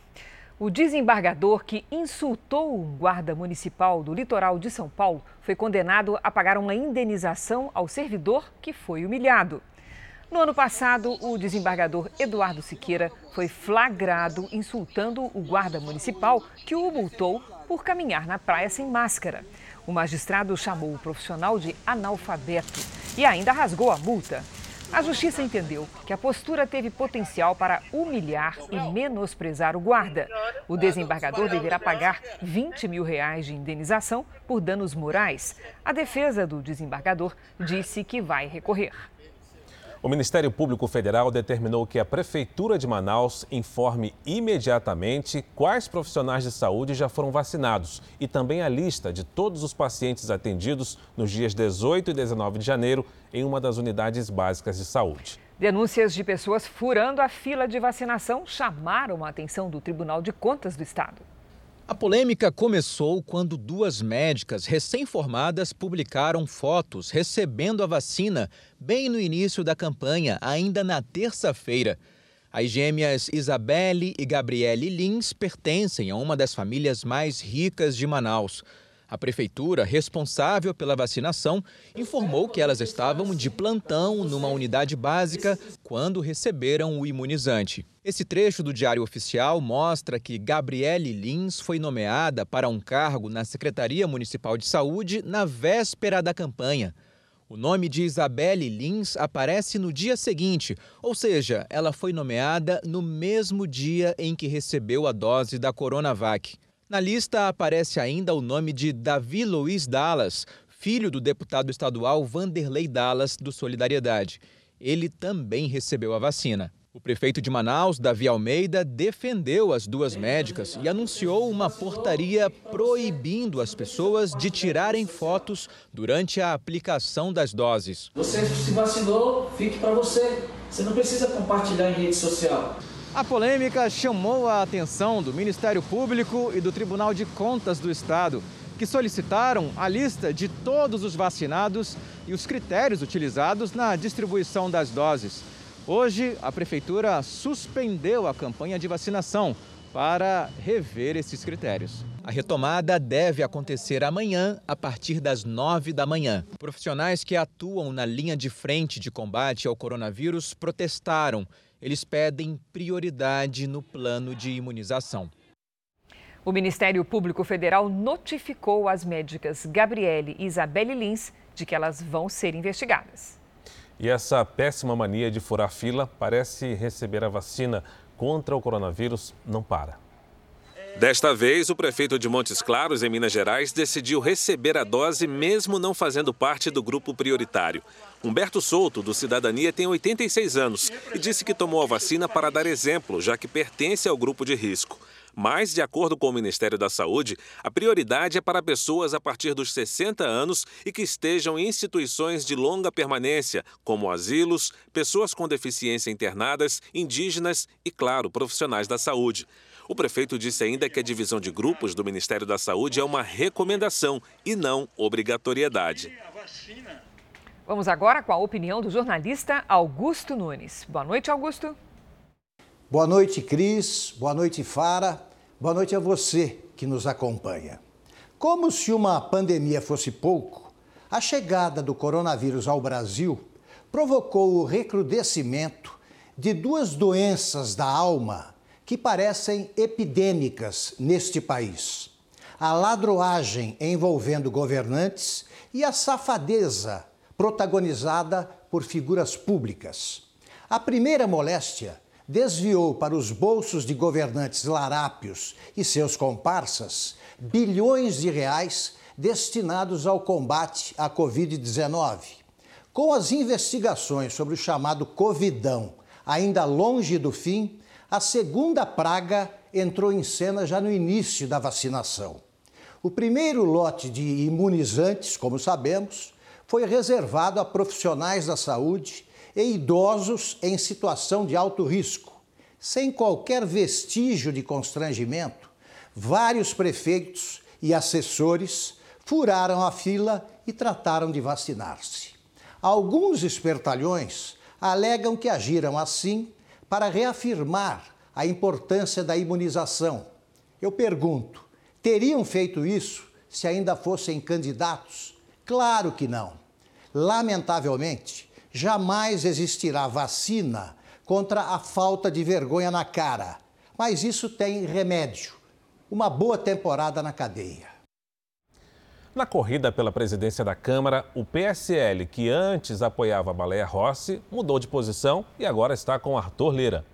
O desembargador que insultou um guarda municipal do litoral de São Paulo foi condenado a pagar uma indenização ao servidor que foi humilhado. No ano passado, o desembargador Eduardo Siqueira foi flagrado insultando o guarda municipal que o multou por caminhar na praia sem máscara. O magistrado chamou o profissional de analfabeto e ainda rasgou a multa. A justiça entendeu que a postura teve potencial para humilhar e menosprezar o guarda. O desembargador deverá pagar 20 mil reais de indenização por danos morais. A defesa do desembargador disse que vai recorrer. O Ministério Público Federal determinou que a Prefeitura de Manaus informe imediatamente quais profissionais de saúde já foram vacinados e também a lista de todos os pacientes atendidos nos dias 18 e 19 de janeiro em uma das unidades básicas de saúde. Denúncias de pessoas furando a fila de vacinação chamaram a atenção do Tribunal de Contas do Estado. A polêmica começou quando duas médicas recém-formadas publicaram fotos recebendo a vacina bem no início da campanha, ainda na terça-feira. As gêmeas Isabelle e Gabriele Lins pertencem a uma das famílias mais ricas de Manaus. A prefeitura, responsável pela vacinação, informou que elas estavam de plantão numa unidade básica quando receberam o imunizante. Esse trecho do Diário Oficial mostra que Gabriele Lins foi nomeada para um cargo na Secretaria Municipal de Saúde na véspera da campanha. O nome de Isabelle Lins aparece no dia seguinte, ou seja, ela foi nomeada no mesmo dia em que recebeu a dose da Coronavac. Na lista aparece ainda o nome de Davi Luiz Dallas, filho do deputado estadual Vanderlei Dallas, do Solidariedade. Ele também recebeu a vacina. O prefeito de Manaus, Davi Almeida, defendeu as duas médicas e anunciou uma portaria proibindo as pessoas de tirarem fotos durante a aplicação das doses. Você se vacinou, fique para você. Você não precisa compartilhar em rede social. A polêmica chamou a atenção do Ministério Público e do Tribunal de Contas do Estado, que solicitaram a lista de todos os vacinados e os critérios utilizados na distribuição das doses. Hoje, a Prefeitura suspendeu a campanha de vacinação para rever esses critérios. A retomada deve acontecer amanhã, a partir das nove da manhã. Profissionais que atuam na linha de frente de combate ao coronavírus protestaram eles pedem prioridade no plano de imunização. O Ministério Público Federal notificou as médicas Gabriele e Isabelle Lins de que elas vão ser investigadas. E essa péssima mania de furar fila parece receber a vacina contra o coronavírus não para. Desta vez, o prefeito de Montes Claros, em Minas Gerais, decidiu receber a dose mesmo não fazendo parte do grupo prioritário. Humberto Souto, do Cidadania, tem 86 anos e disse que tomou a vacina para dar exemplo, já que pertence ao grupo de risco. Mas, de acordo com o Ministério da Saúde, a prioridade é para pessoas a partir dos 60 anos e que estejam em instituições de longa permanência, como asilos, pessoas com deficiência internadas, indígenas e, claro, profissionais da saúde. O prefeito disse ainda que a divisão de grupos do Ministério da Saúde é uma recomendação e não obrigatoriedade. Vamos agora com a opinião do jornalista Augusto Nunes. Boa noite, Augusto. Boa noite, Cris. Boa noite, Fara. Boa noite a você que nos acompanha. Como se uma pandemia fosse pouco, a chegada do coronavírus ao Brasil provocou o recrudescimento de duas doenças da alma que parecem epidêmicas neste país: a ladroagem envolvendo governantes e a safadeza protagonizada por figuras públicas. A primeira moléstia desviou para os bolsos de governantes larápios e seus comparsas bilhões de reais destinados ao combate à Covid-19. Com as investigações sobre o chamado Covidão ainda longe do fim, a segunda praga entrou em cena já no início da vacinação. O primeiro lote de imunizantes, como sabemos, foi reservado a profissionais da saúde e idosos em situação de alto risco. Sem qualquer vestígio de constrangimento, vários prefeitos e assessores furaram a fila e trataram de vacinar-se. Alguns espertalhões alegam que agiram assim para reafirmar a importância da imunização. Eu pergunto: teriam feito isso se ainda fossem candidatos? Claro que não. Lamentavelmente, jamais existirá vacina contra a falta de vergonha na cara, mas isso tem remédio: uma boa temporada na cadeia. Na corrida pela presidência da Câmara, o PSL, que antes apoiava a Baleia Rossi, mudou de posição e agora está com Arthur Lira.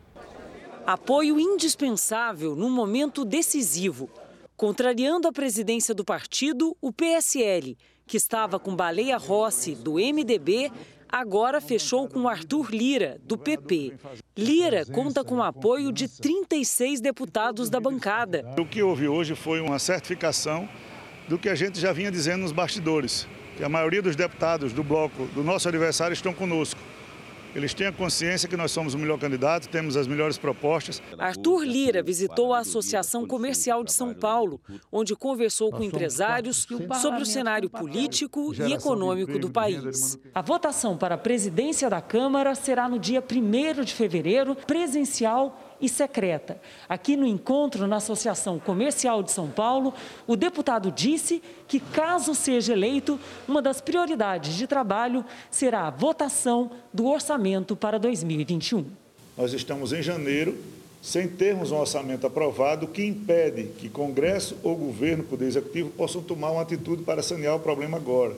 Apoio indispensável num momento decisivo. Contrariando a presidência do partido, o PSL, que estava com Baleia Rossi, do MDB, agora fechou com Arthur Lira, do PP. Lira conta com o apoio de 36 deputados da bancada. O que houve hoje foi uma certificação do que a gente já vinha dizendo nos bastidores, que a maioria dos deputados do bloco do nosso adversário estão conosco. Eles têm a consciência que nós somos o melhor candidato, temos as melhores propostas. Arthur Lira visitou a Associação Comercial de São Paulo, onde conversou com empresários sobre o cenário político e econômico do país. A votação para a presidência da Câmara será no dia 1 de fevereiro, presencial e secreta. Aqui no encontro na Associação Comercial de São Paulo, o deputado disse que, caso seja eleito, uma das prioridades de trabalho será a votação do orçamento para 2021. Nós estamos em janeiro, sem termos um orçamento aprovado, que impede que Congresso ou governo, Poder Executivo, possam tomar uma atitude para sanear o problema agora.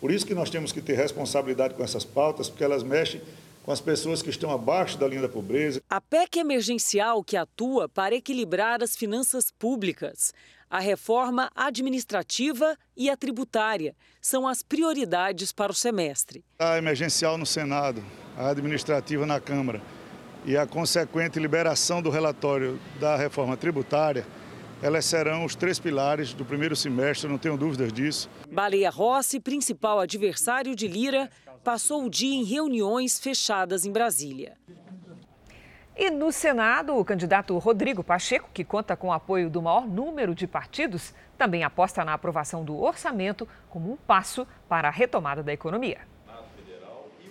Por isso que nós temos que ter responsabilidade com essas pautas, porque elas mexem com as pessoas que estão abaixo da linha da pobreza. A PEC emergencial que atua para equilibrar as finanças públicas. A reforma administrativa e a tributária são as prioridades para o semestre. A emergencial no Senado, a administrativa na Câmara e a consequente liberação do relatório da reforma tributária elas serão os três pilares do primeiro semestre, não tenho dúvidas disso. Baleia Rossi, principal adversário de Lira, passou o dia em reuniões fechadas em Brasília. E no Senado, o candidato Rodrigo Pacheco, que conta com o apoio do maior número de partidos, também aposta na aprovação do orçamento como um passo para a retomada da economia.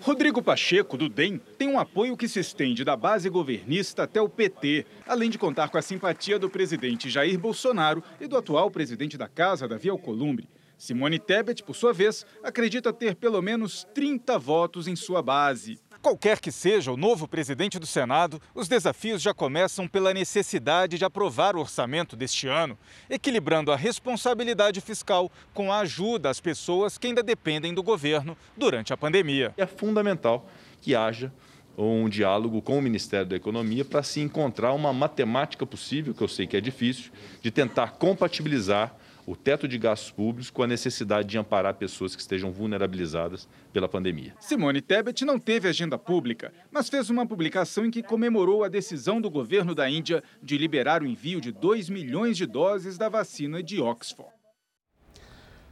Rodrigo Pacheco, do DEM, tem um apoio que se estende da base governista até o PT, além de contar com a simpatia do presidente Jair Bolsonaro e do atual presidente da Casa, Davi Alcolumbre. Simone Tebet, por sua vez, acredita ter pelo menos 30 votos em sua base. Qualquer que seja o novo presidente do Senado, os desafios já começam pela necessidade de aprovar o orçamento deste ano, equilibrando a responsabilidade fiscal com a ajuda às pessoas que ainda dependem do governo durante a pandemia. É fundamental que haja um diálogo com o Ministério da Economia para se encontrar uma matemática possível, que eu sei que é difícil, de tentar compatibilizar o teto de gastos públicos com a necessidade de amparar pessoas que estejam vulnerabilizadas pela pandemia. Simone Tebet não teve agenda pública, mas fez uma publicação em que comemorou a decisão do governo da Índia de liberar o envio de 2 milhões de doses da vacina de Oxford.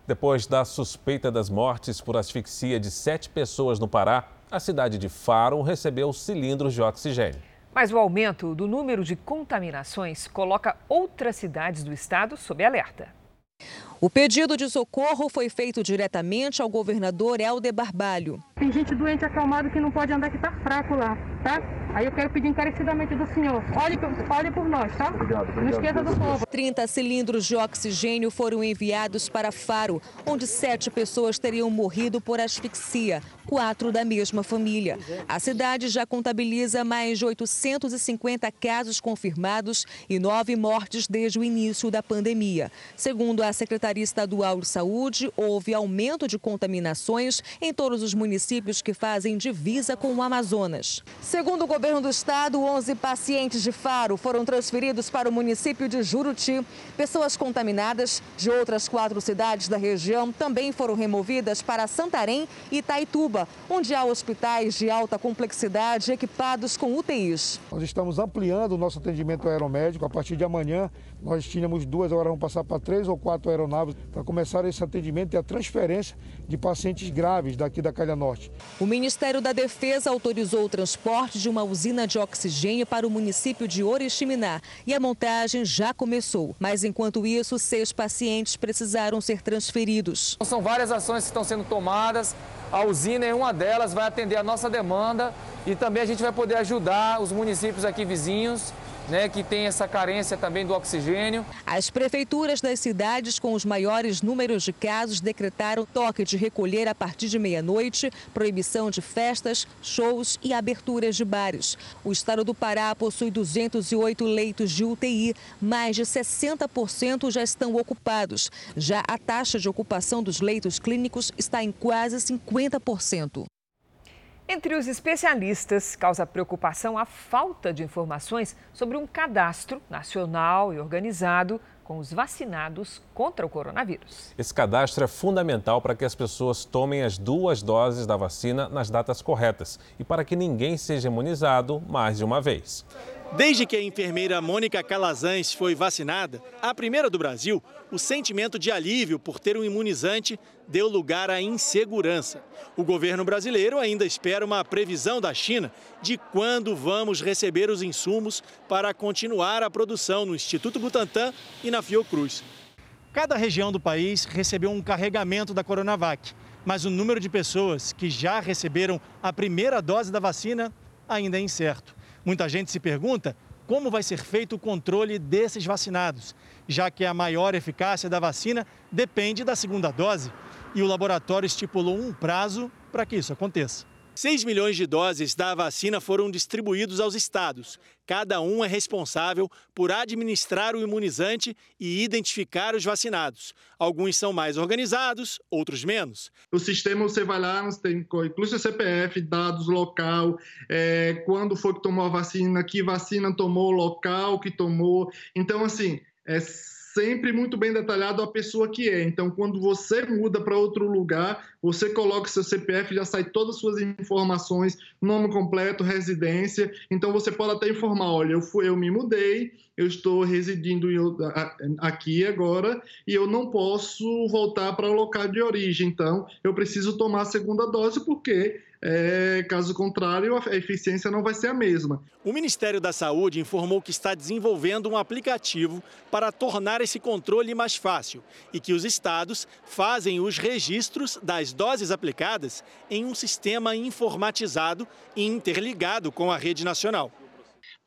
Depois da suspeita das mortes por asfixia de sete pessoas no Pará, a cidade de Faro recebeu cilindros de oxigênio. Mas o aumento do número de contaminações coloca outras cidades do estado sob alerta. O pedido de socorro foi feito diretamente ao governador Helder Barbalho. Tem gente doente acalmado que não pode andar, que está fraco lá, tá? Aí eu quero pedir encarecidamente do senhor, olhe, olhe por nós, tá? Obrigado, obrigado, não esqueça do povo. 30 cilindros de oxigênio foram enviados para Faro, onde sete pessoas teriam morrido por asfixia, quatro da mesma família. A cidade já contabiliza mais de 850 casos confirmados e nove mortes desde o início da pandemia. Segundo a Secretaria Estadual de Saúde, houve aumento de contaminações em todos os municípios que fazem divisa com o Amazonas. Segundo o governo do estado, 11 pacientes de Faro foram transferidos para o município de Juruti. Pessoas contaminadas de outras quatro cidades da região também foram removidas para Santarém e Itaituba, onde há hospitais de alta complexidade equipados com UTIs. Nós estamos ampliando o nosso atendimento aeromédico. A partir de amanhã, nós tínhamos duas, agora vamos passar para três ou quatro aeronaves para começar esse atendimento e a transferência de pacientes graves daqui da Calha Norte. O Ministério da Defesa autorizou o transporte de uma usina de oxigênio para o município de Oriximiná e a montagem já começou. Mas enquanto isso, seis pacientes precisaram ser transferidos. São várias ações que estão sendo tomadas. A usina é uma delas, vai atender a nossa demanda e também a gente vai poder ajudar os municípios aqui vizinhos né, que tem essa carência também do oxigênio. As prefeituras das cidades com os maiores números de casos decretaram toque de recolher a partir de meia-noite, proibição de festas, shows e aberturas de bares. O estado do Pará possui 208 leitos de UTI, mais de 60% já estão ocupados. Já a taxa de ocupação dos leitos clínicos está em quase 50%. Entre os especialistas, causa preocupação a falta de informações sobre um cadastro nacional e organizado com os vacinados contra o coronavírus. Esse cadastro é fundamental para que as pessoas tomem as duas doses da vacina nas datas corretas e para que ninguém seja imunizado mais de uma vez. Desde que a enfermeira Mônica Calazans foi vacinada, a primeira do Brasil, o sentimento de alívio por ter um imunizante deu lugar à insegurança. O governo brasileiro ainda espera uma previsão da China de quando vamos receber os insumos para continuar a produção no Instituto Butantan e na Fiocruz. Cada região do país recebeu um carregamento da Coronavac, mas o número de pessoas que já receberam a primeira dose da vacina ainda é incerto. Muita gente se pergunta como vai ser feito o controle desses vacinados, já que a maior eficácia da vacina depende da segunda dose e o laboratório estipulou um prazo para que isso aconteça. 6 milhões de doses da vacina foram distribuídos aos estados. Cada um é responsável por administrar o imunizante e identificar os vacinados. Alguns são mais organizados, outros menos. O sistema você vai lá, você tem inclui seu CPF, dados local, é, quando foi que tomou a vacina, que vacina tomou, local que tomou. Então, assim, é sempre muito bem detalhado a pessoa que é. Então, quando você muda para outro lugar, você coloca seu CPF, já sai todas as suas informações, nome completo, residência. Então, você pode até informar, olha, eu, fui, eu me mudei, eu estou residindo aqui agora e eu não posso voltar para o local de origem. Então, eu preciso tomar a segunda dose porque é, caso contrário, a eficiência não vai ser a mesma. O Ministério da Saúde informou que está desenvolvendo um aplicativo para tornar esse controle mais fácil e que os estados fazem os registros das doses aplicadas em um sistema informatizado e interligado com a rede nacional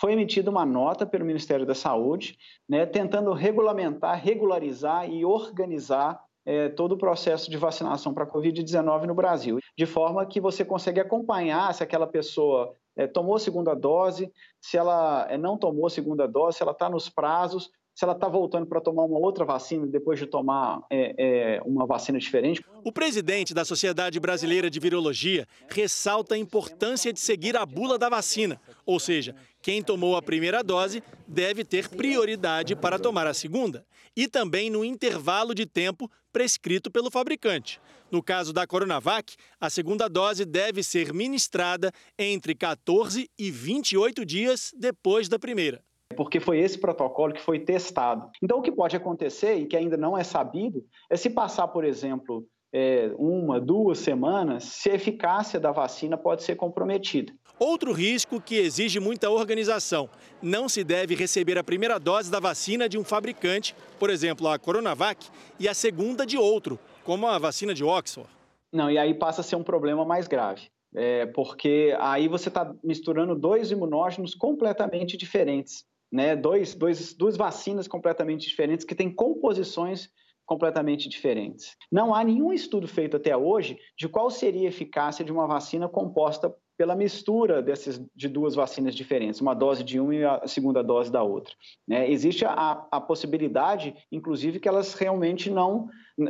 foi emitida uma nota pelo Ministério da Saúde, né, tentando regulamentar, regularizar e organizar é, todo o processo de vacinação para a Covid-19 no Brasil, de forma que você consegue acompanhar se aquela pessoa é, tomou segunda dose, se ela é, não tomou segunda dose, se ela está nos prazos, se ela está voltando para tomar uma outra vacina depois de tomar é, é, uma vacina diferente. O presidente da Sociedade Brasileira de Virologia ressalta a importância de seguir a bula da vacina, ou seja, quem tomou a primeira dose deve ter prioridade para tomar a segunda, e também no intervalo de tempo prescrito pelo fabricante. No caso da Coronavac, a segunda dose deve ser ministrada entre 14 e 28 dias depois da primeira. Porque foi esse protocolo que foi testado. Então, o que pode acontecer, e que ainda não é sabido, é se passar, por exemplo, é, uma, duas semanas, se a eficácia da vacina pode ser comprometida. Outro risco que exige muita organização. Não se deve receber a primeira dose da vacina de um fabricante, por exemplo, a Coronavac, e a segunda de outro, como a vacina de Oxford. Não, e aí passa a ser um problema mais grave. É, porque aí você está misturando dois imunógenos completamente diferentes, né? Dois, dois, duas vacinas completamente diferentes que têm composições completamente diferentes. Não há nenhum estudo feito até hoje de qual seria a eficácia de uma vacina composta pela mistura dessas, de duas vacinas diferentes, uma dose de uma e a segunda dose da outra. Né? Existe a, a possibilidade, inclusive, que elas realmente não,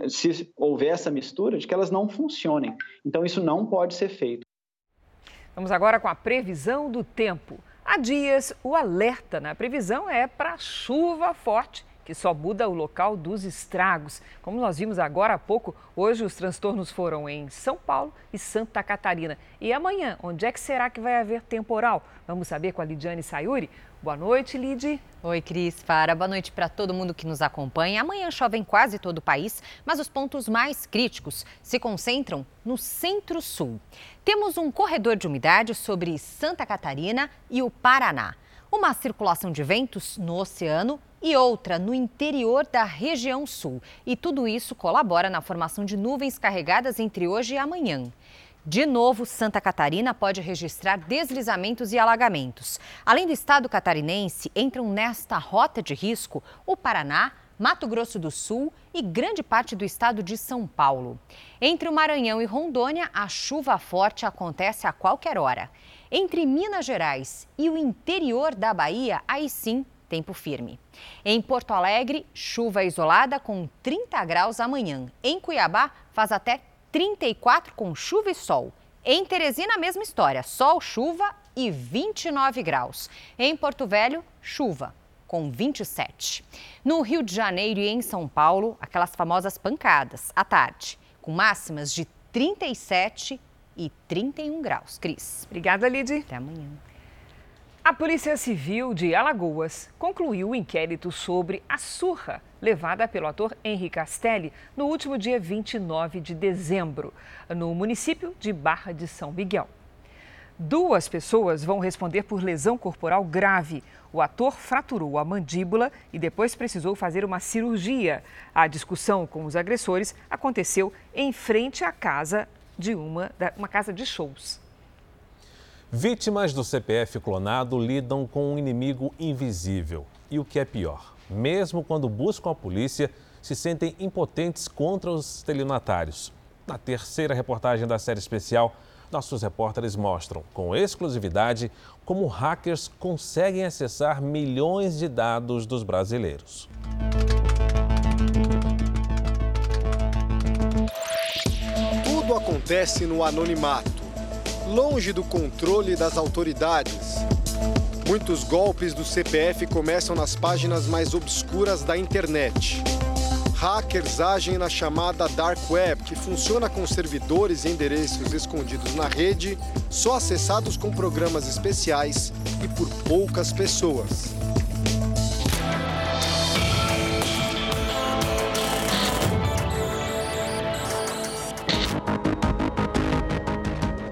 se houver essa mistura, de que elas não funcionem. Então, isso não pode ser feito. Vamos agora com a previsão do tempo. Há dias, o alerta na previsão é para chuva forte que só muda o local dos estragos. Como nós vimos agora há pouco, hoje os transtornos foram em São Paulo e Santa Catarina. E amanhã, onde é que será que vai haver temporal? Vamos saber com a Lidiane Sayuri. Boa noite, Lid. Oi, Cris. Para. Boa noite para todo mundo que nos acompanha. Amanhã chove em quase todo o país, mas os pontos mais críticos se concentram no centro-sul. Temos um corredor de umidade sobre Santa Catarina e o Paraná. Uma circulação de ventos no oceano e outra no interior da região sul. E tudo isso colabora na formação de nuvens carregadas entre hoje e amanhã. De novo, Santa Catarina pode registrar deslizamentos e alagamentos. Além do estado catarinense, entram nesta rota de risco o Paraná, Mato Grosso do Sul e grande parte do estado de São Paulo. Entre o Maranhão e Rondônia, a chuva forte acontece a qualquer hora. Entre Minas Gerais e o interior da Bahia, aí sim tempo firme. Em Porto Alegre, chuva isolada com 30 graus amanhã. Em Cuiabá, faz até 34 com chuva e sol. Em Teresina, a mesma história: sol, chuva e 29 graus. Em Porto Velho, chuva com 27. No Rio de Janeiro e em São Paulo, aquelas famosas pancadas à tarde, com máximas de 37 e 31 graus. Cris. Obrigada, Lid. Até amanhã. A Polícia Civil de Alagoas concluiu o inquérito sobre a surra levada pelo ator Henri Castelli no último dia 29 de dezembro, no município de Barra de São Miguel. Duas pessoas vão responder por lesão corporal grave. O ator fraturou a mandíbula e depois precisou fazer uma cirurgia. A discussão com os agressores aconteceu em frente à casa de uma, uma casa de shows. Vítimas do CPF clonado lidam com um inimigo invisível. E o que é pior, mesmo quando buscam a polícia, se sentem impotentes contra os estelionatários. Na terceira reportagem da série especial, nossos repórteres mostram com exclusividade como hackers conseguem acessar milhões de dados dos brasileiros. Tudo acontece no anonimato longe do controle das autoridades. Muitos golpes do CPF começam nas páginas mais obscuras da internet. Hackers agem na chamada Dark Web, que funciona com servidores e endereços escondidos na rede, só acessados com programas especiais e por poucas pessoas.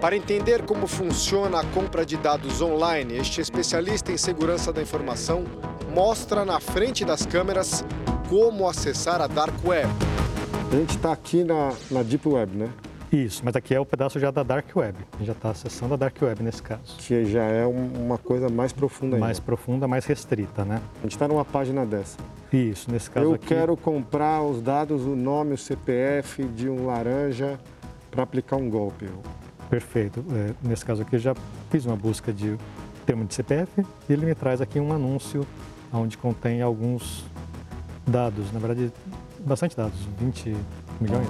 Para entender como funciona a compra de dados online, este especialista em segurança da informação mostra na frente das câmeras como acessar a Dark Web. A gente está aqui na, na Deep Web, né? Isso, mas aqui é o pedaço já da Dark Web. A gente já está acessando a Dark Web nesse caso. Que já é uma coisa mais profunda ainda. Mais profunda, mais restrita, né? A gente está numa página dessa. Isso, nesse caso Eu aqui... quero comprar os dados, o nome, o CPF de um laranja para aplicar um golpe. Perfeito. É, nesse caso aqui, eu já fiz uma busca de termo de CPF e ele me traz aqui um anúncio onde contém alguns dados, na verdade, bastante dados, 20 milhões.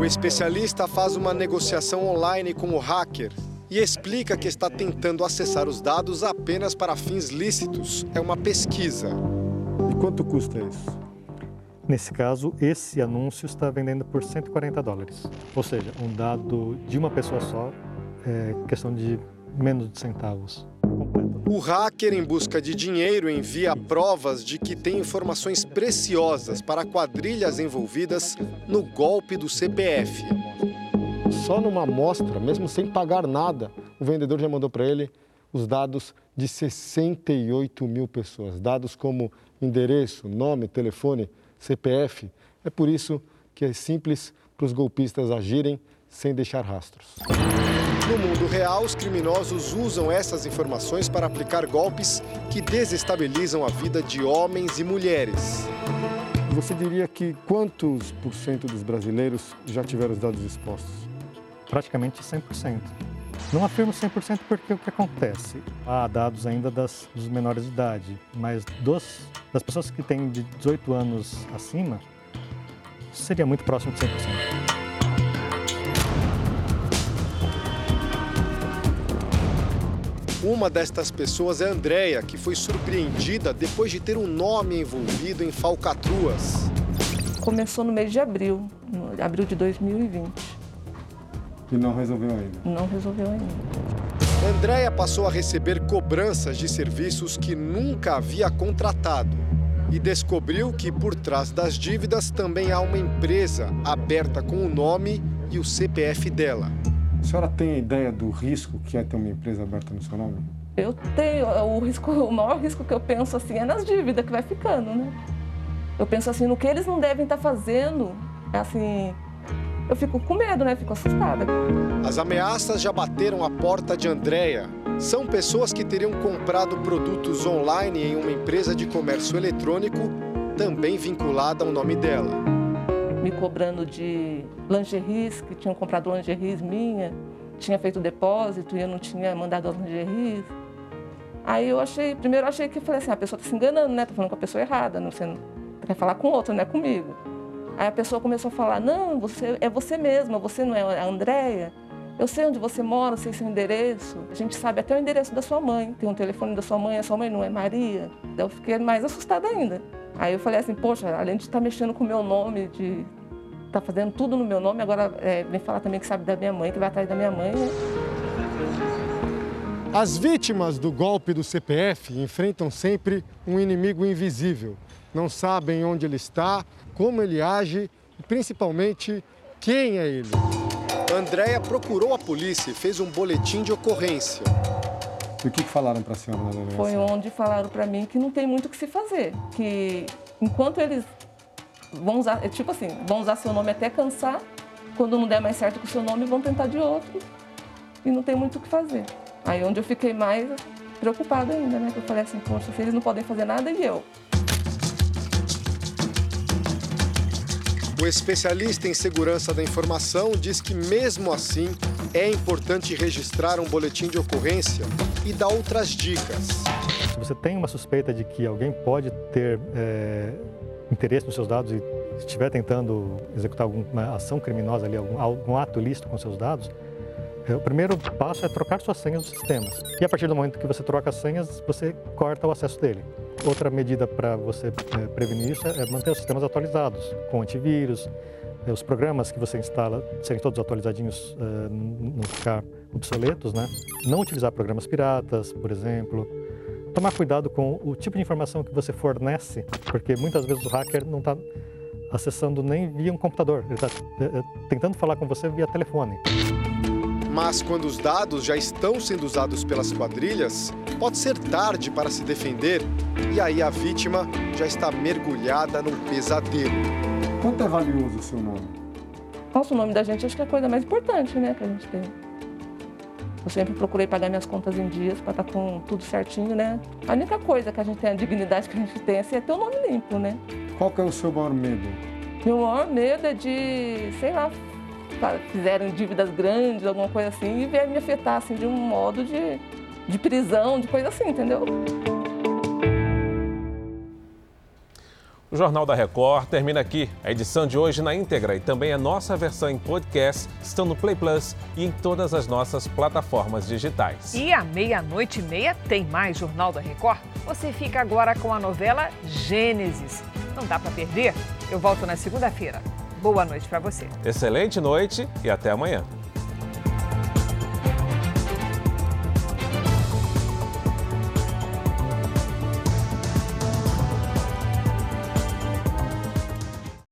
O especialista faz uma negociação online com o hacker e explica que está tentando acessar os dados apenas para fins lícitos. É uma pesquisa. E quanto custa isso? Nesse caso, esse anúncio está vendendo por 140 dólares. Ou seja, um dado de uma pessoa só é questão de menos de centavos. O hacker, em busca de dinheiro, envia provas de que tem informações preciosas para quadrilhas envolvidas no golpe do CPF. Só numa amostra, mesmo sem pagar nada, o vendedor já mandou para ele os dados de 68 mil pessoas. Dados como endereço, nome, telefone, CPF. É por isso que é simples para os golpistas agirem sem deixar rastros. No mundo real, os criminosos usam essas informações para aplicar golpes que desestabilizam a vida de homens e mulheres. Você diria que quantos por cento dos brasileiros já tiveram os dados expostos? Praticamente 100%. Não afirmo 100% porque o que acontece? Há dados ainda das, dos menores de idade, mas dos, das pessoas que têm de 18 anos acima, seria muito próximo de 100%. Uma destas pessoas é Andréia, que foi surpreendida depois de ter um nome envolvido em falcatruas. Começou no mês de abril, no abril de 2020. E não resolveu ainda? Não resolveu ainda. Andréia passou a receber cobranças de serviços que nunca havia contratado e descobriu que por trás das dívidas também há uma empresa aberta com o nome e o CPF dela. A senhora tem ideia do risco que é ter uma empresa aberta no seu nome? Eu tenho, o risco, o maior risco que eu penso assim é nas dívidas que vai ficando, né? Eu penso assim no que eles não devem estar fazendo, assim, eu fico com medo, né? Fico assustada. As ameaças já bateram a porta de Andréia. São pessoas que teriam comprado produtos online em uma empresa de comércio eletrônico, também vinculada ao nome dela. Me cobrando de lingeries, que tinham comprado lingeries minha, tinha feito depósito e eu não tinha mandado as lingeries. Aí eu achei, primeiro eu achei que falei assim, a pessoa está se enganando, né? Tá falando com a pessoa errada, não você quer falar com outro, não é comigo. Aí a pessoa começou a falar, não, você é você mesma, você não é a Andréia. Eu sei onde você mora, sei seu endereço. A gente sabe até o endereço da sua mãe. Tem um telefone da sua mãe, a sua mãe não é Maria. Daí eu fiquei mais assustada ainda. Aí eu falei assim, poxa, além de estar tá mexendo com o meu nome, de estar tá fazendo tudo no meu nome, agora é, vem falar também que sabe da minha mãe, que vai atrás da minha mãe. Né? As vítimas do golpe do CPF enfrentam sempre um inimigo invisível. Não sabem onde ele está, como ele age e principalmente quem é ele. Andréia procurou a polícia e fez um boletim de ocorrência. E o que falaram para a senhora na delegacia? Foi onde falaram para mim que não tem muito o que se fazer, que enquanto eles vão usar, é tipo assim, vão usar seu nome até cansar, quando não der mais certo com o seu nome, vão tentar de outro e não tem muito o que fazer. Aí onde eu fiquei mais preocupada ainda, né? Que eu falei assim, poxa, se eles não podem fazer nada e eu. O especialista em segurança da informação diz que, mesmo assim, é importante registrar um boletim de ocorrência e dá outras dicas. Se você tem uma suspeita de que alguém pode ter é, interesse nos seus dados e estiver tentando executar alguma ação criminosa ali, algum, algum ato ilícito com seus dados, é, o primeiro passo é trocar suas senhas dos sistemas. E a partir do momento que você troca as senhas, você corta o acesso dele. Outra medida para você é, prevenir isso é manter os sistemas atualizados, com antivírus, é, os programas que você instala serem todos atualizadinhos, é, não ficar obsoletos, né? Não utilizar programas piratas, por exemplo. Tomar cuidado com o tipo de informação que você fornece, porque muitas vezes o hacker não está acessando nem via um computador, ele está tentando falar com você via telefone. Mas quando os dados já estão sendo usados pelas quadrilhas, pode ser tarde para se defender e aí a vítima já está mergulhada num pesadelo. Quanto é valioso o seu nome? Nossa, o nome da gente acho que é a coisa mais importante, né, que a gente tem. Eu sempre procurei pagar minhas contas em dias para estar tá com tudo certinho, né? A única coisa que a gente tem, a dignidade que a gente tem, assim, é ter o nome limpo, né? Qual que é o seu maior medo? Meu maior medo é de, sei lá, fizeram dívidas grandes, alguma coisa assim, e vier me afetar assim, de um modo de, de prisão, de coisa assim, entendeu? O Jornal da Record termina aqui. A edição de hoje na íntegra e também a nossa versão em podcast estão no Play Plus e em todas as nossas plataformas digitais. E à meia-noite e meia tem mais Jornal da Record. Você fica agora com a novela Gênesis. Não dá para perder? Eu volto na segunda-feira. Boa noite para você. Excelente noite e até amanhã.